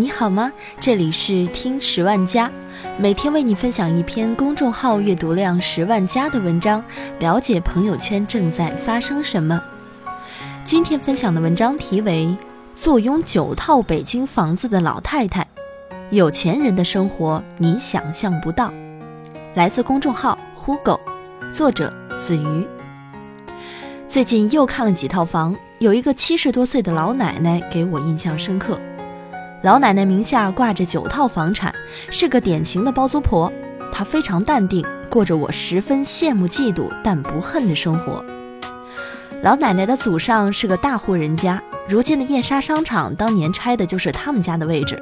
你好吗？这里是听十万加，每天为你分享一篇公众号阅读量十万加的文章，了解朋友圈正在发生什么。今天分享的文章题为《坐拥九套北京房子的老太太》，有钱人的生活你想象不到。来自公众号呼狗，作者子瑜。最近又看了几套房，有一个七十多岁的老奶奶给我印象深刻。老奶奶名下挂着九套房产，是个典型的包租婆。她非常淡定，过着我十分羡慕、嫉妒但不恨的生活。老奶奶的祖上是个大户人家，如今的燕莎商场当年拆的就是他们家的位置。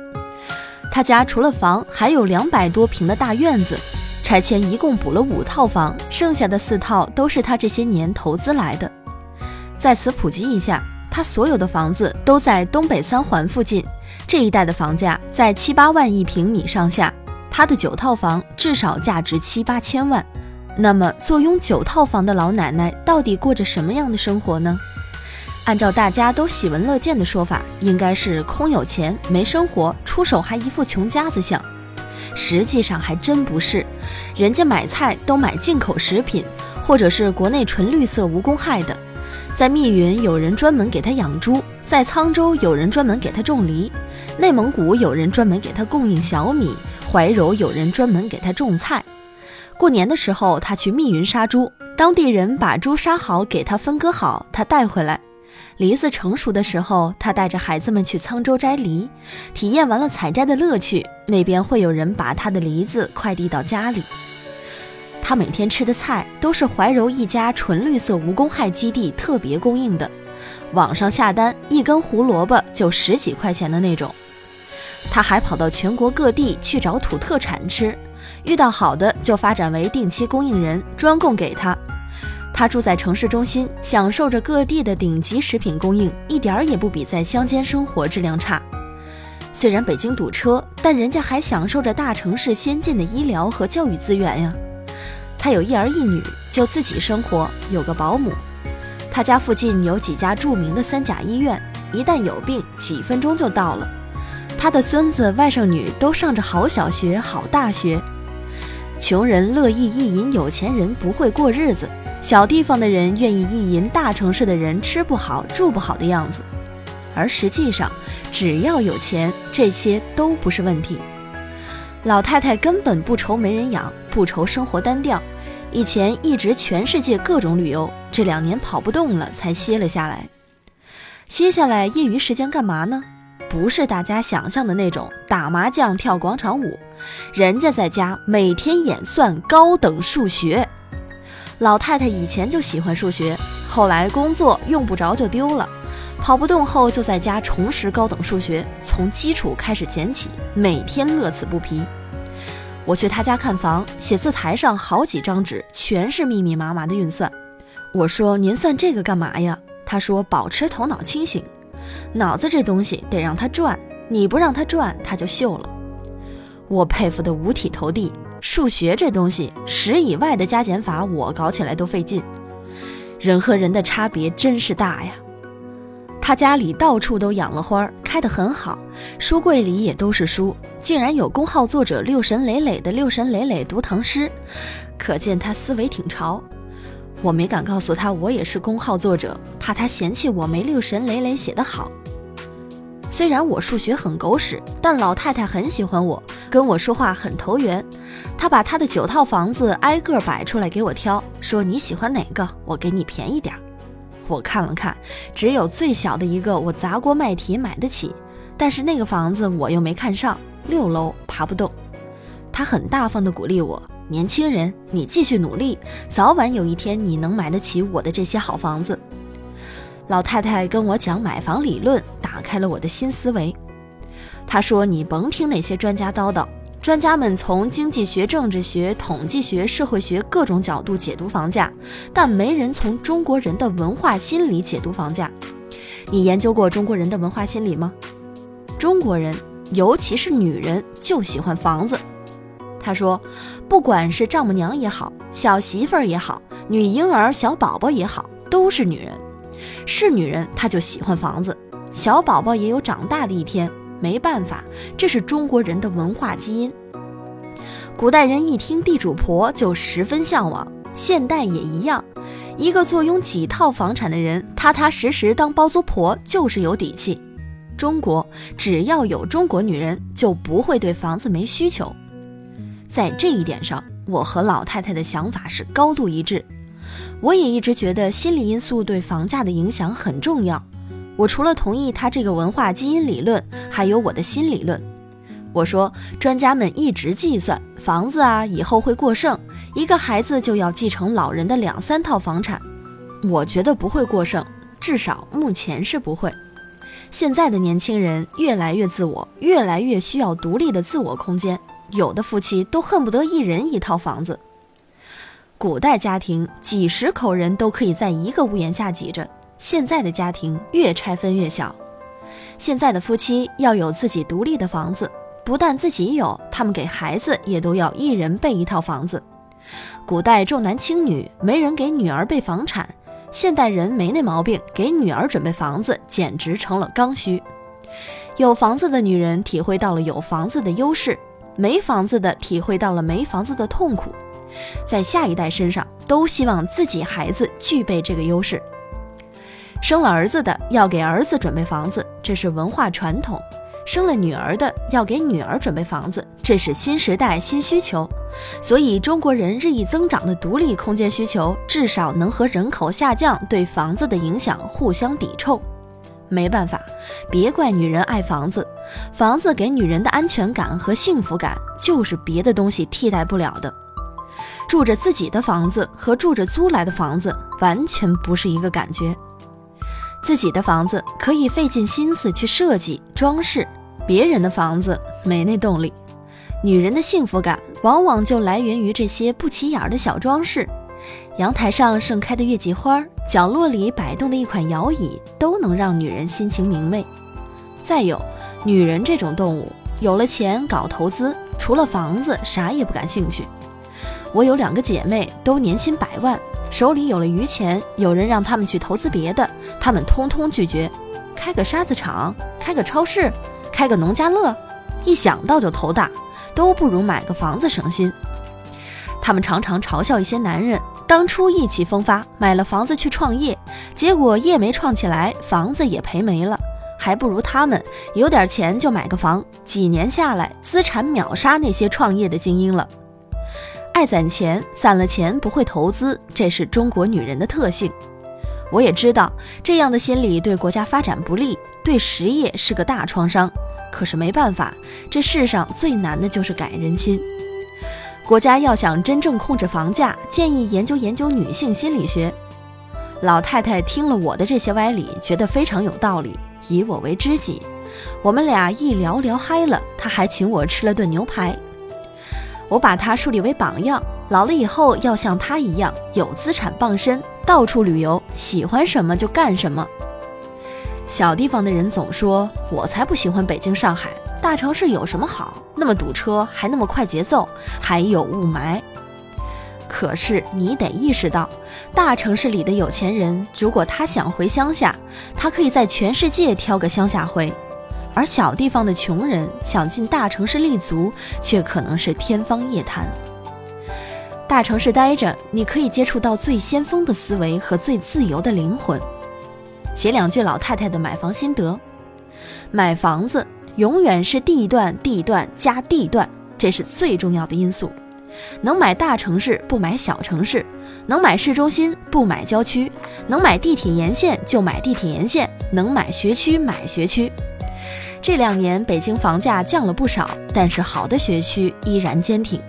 他家除了房，还有两百多平的大院子，拆迁一共补了五套房，剩下的四套都是他这些年投资来的。在此普及一下，他所有的房子都在东北三环附近。这一带的房价在七八万一平米上下，他的九套房至少价值七八千万。那么，坐拥九套房的老奶奶到底过着什么样的生活呢？按照大家都喜闻乐见的说法，应该是空有钱没生活，出手还一副穷家子相。实际上还真不是，人家买菜都买进口食品，或者是国内纯绿色无公害的。在密云有人专门给他养猪，在沧州有人专门给他种梨。内蒙古有人专门给他供应小米，怀柔有人专门给他种菜。过年的时候，他去密云杀猪，当地人把猪杀好给他分割好，他带回来。梨子成熟的时候，他带着孩子们去沧州摘梨，体验完了采摘的乐趣，那边会有人把他的梨子快递到家里。他每天吃的菜都是怀柔一家纯绿色无公害基地特别供应的，网上下单一根胡萝卜就十几块钱的那种。他还跑到全国各地去找土特产吃，遇到好的就发展为定期供应人，专供给他。他住在城市中心，享受着各地的顶级食品供应，一点儿也不比在乡间生活质量差。虽然北京堵车，但人家还享受着大城市先进的医疗和教育资源呀。他有一儿一女，就自己生活，有个保姆。他家附近有几家著名的三甲医院，一旦有病，几分钟就到了。他的孙子、外甥女都上着好小学、好大学。穷人乐意意淫有钱人不会过日子，小地方的人愿意意淫大城市的人吃不好、住不好的样子。而实际上，只要有钱，这些都不是问题。老太太根本不愁没人养，不愁生活单调。以前一直全世界各种旅游，这两年跑不动了，才歇了下来。歇下来，业余时间干嘛呢？不是大家想象的那种打麻将、跳广场舞，人家在家每天演算高等数学。老太太以前就喜欢数学，后来工作用不着就丢了，跑不动后就在家重拾高等数学，从基础开始捡起，每天乐此不疲。我去他家看房，写字台上好几张纸，全是密密麻麻的运算。我说：“您算这个干嘛呀？”他说：“保持头脑清醒。”脑子这东西得让它转，你不让它转，它就锈了。我佩服得五体投地。数学这东西，十以外的加减法，我搞起来都费劲。人和人的差别真是大呀。他家里到处都养了花，开得很好，书柜里也都是书，竟然有公号作者六神磊磊的六神磊磊读唐诗，可见他思维挺潮。我没敢告诉他我也是公号作者，怕他嫌弃我没六神磊磊写得好。虽然我数学很狗屎，但老太太很喜欢我，跟我说话很投缘。她把她的九套房子挨个摆出来给我挑，说你喜欢哪个，我给你便宜点。我看了看，只有最小的一个我砸锅卖铁买得起，但是那个房子我又没看上，六楼爬不动。她很大方地鼓励我。年轻人，你继续努力，早晚有一天你能买得起我的这些好房子。老太太跟我讲买房理论，打开了我的新思维。她说：“你甭听那些专家叨叨，专家们从经济学、政治学、统计学、社会学各种角度解读房价，但没人从中国人的文化心理解读房价。你研究过中国人的文化心理吗？中国人，尤其是女人，就喜欢房子。”他说：“不管是丈母娘也好，小媳妇儿也好，女婴儿、小宝宝也好，都是女人。是女人，她就喜欢房子。小宝宝也有长大的一天，没办法，这是中国人的文化基因。古代人一听地主婆就十分向往，现代也一样。一个坐拥几套房产的人，踏踏实实当包租婆就是有底气。中国只要有中国女人，就不会对房子没需求。在这一点上，我和老太太的想法是高度一致。我也一直觉得心理因素对房价的影响很重要。我除了同意他这个文化基因理论，还有我的新理论。我说，专家们一直计算房子啊，以后会过剩，一个孩子就要继承老人的两三套房产。我觉得不会过剩，至少目前是不会。现在的年轻人越来越自我，越来越需要独立的自我空间。有的夫妻都恨不得一人一套房子。古代家庭几十口人都可以在一个屋檐下挤着，现在的家庭越拆分越小。现在的夫妻要有自己独立的房子，不但自己有，他们给孩子也都要一人备一套房子。古代重男轻女，没人给女儿备房产。现代人没那毛病，给女儿准备房子简直成了刚需。有房子的女人体会到了有房子的优势，没房子的体会到了没房子的痛苦。在下一代身上，都希望自己孩子具备这个优势。生了儿子的要给儿子准备房子，这是文化传统；生了女儿的要给女儿准备房子，这是新时代新需求。所以，中国人日益增长的独立空间需求，至少能和人口下降对房子的影响互相抵触。没办法，别怪女人爱房子，房子给女人的安全感和幸福感，就是别的东西替代不了的。住着自己的房子和住着租来的房子，完全不是一个感觉。自己的房子可以费尽心思去设计装饰，别人的房子没那动力。女人的幸福感往往就来源于这些不起眼的小装饰，阳台上盛开的月季花，角落里摆动的一款摇椅，都能让女人心情明媚。再有，女人这种动物，有了钱搞投资，除了房子啥也不感兴趣。我有两个姐妹，都年薪百万，手里有了余钱，有人让她们去投资别的，她们通通拒绝。开个沙子厂，开个超市，开个农家乐，一想到就头大。都不如买个房子省心。他们常常嘲笑一些男人，当初意气风发买了房子去创业，结果业没创起来，房子也赔没了，还不如他们有点钱就买个房，几年下来资产秒杀那些创业的精英了。爱攒钱，攒了钱不会投资，这是中国女人的特性。我也知道这样的心理对国家发展不利，对实业是个大创伤。可是没办法，这世上最难的就是改人心。国家要想真正控制房价，建议研究研究女性心理学。老太太听了我的这些歪理，觉得非常有道理，以我为知己。我们俩一聊聊嗨了，她还请我吃了顿牛排。我把她树立为榜样，老了以后要像她一样有资产傍身，到处旅游，喜欢什么就干什么。小地方的人总说：“我才不喜欢北京、上海，大城市有什么好？那么堵车，还那么快节奏，还有雾霾。”可是你得意识到，大城市里的有钱人，如果他想回乡下，他可以在全世界挑个乡下回；而小地方的穷人想进大城市立足，却可能是天方夜谭。大城市待着，你可以接触到最先锋的思维和最自由的灵魂。写两句老太太的买房心得：买房子永远是地段、地段加地段，这是最重要的因素。能买大城市不买小城市，能买市中心不买郊区，能买地铁沿线就买地铁沿线，能买学区买学区。这两年北京房价降了不少，但是好的学区依然坚挺。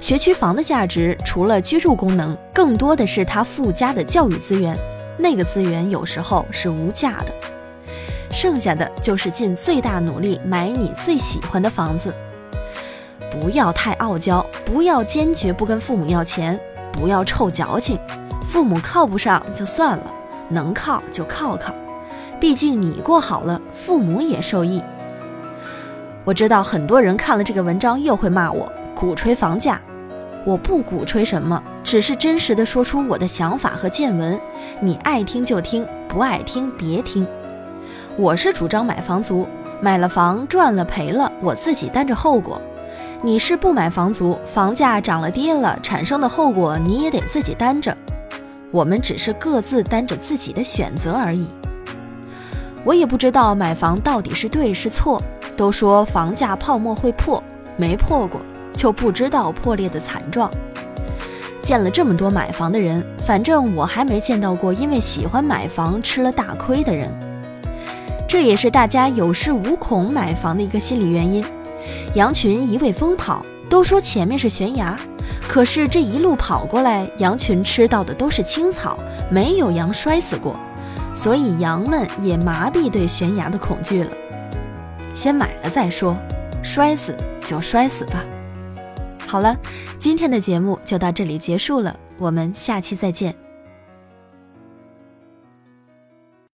学区房的价值除了居住功能，更多的是它附加的教育资源。那个资源有时候是无价的，剩下的就是尽最大努力买你最喜欢的房子。不要太傲娇，不要坚决不跟父母要钱，不要臭矫情。父母靠不上就算了，能靠就靠靠。毕竟你过好了，父母也受益。我知道很多人看了这个文章又会骂我鼓吹房价。我不鼓吹什么，只是真实的说出我的想法和见闻。你爱听就听，不爱听别听。我是主张买房族，买了房赚了赔了，我自己担着后果。你是不买房族，房价涨了跌了，产生的后果你也得自己担着。我们只是各自担着自己的选择而已。我也不知道买房到底是对是错。都说房价泡沫会破，没破过就不知道破裂的惨状。见了这么多买房的人，反正我还没见到过因为喜欢买房吃了大亏的人。这也是大家有恃无恐买房的一个心理原因。羊群一味疯跑，都说前面是悬崖，可是这一路跑过来，羊群吃到的都是青草，没有羊摔死过，所以羊们也麻痹对悬崖的恐惧了。先买了再说，摔死就摔死吧。好了，今天的节目就到这里结束了，我们下期再见。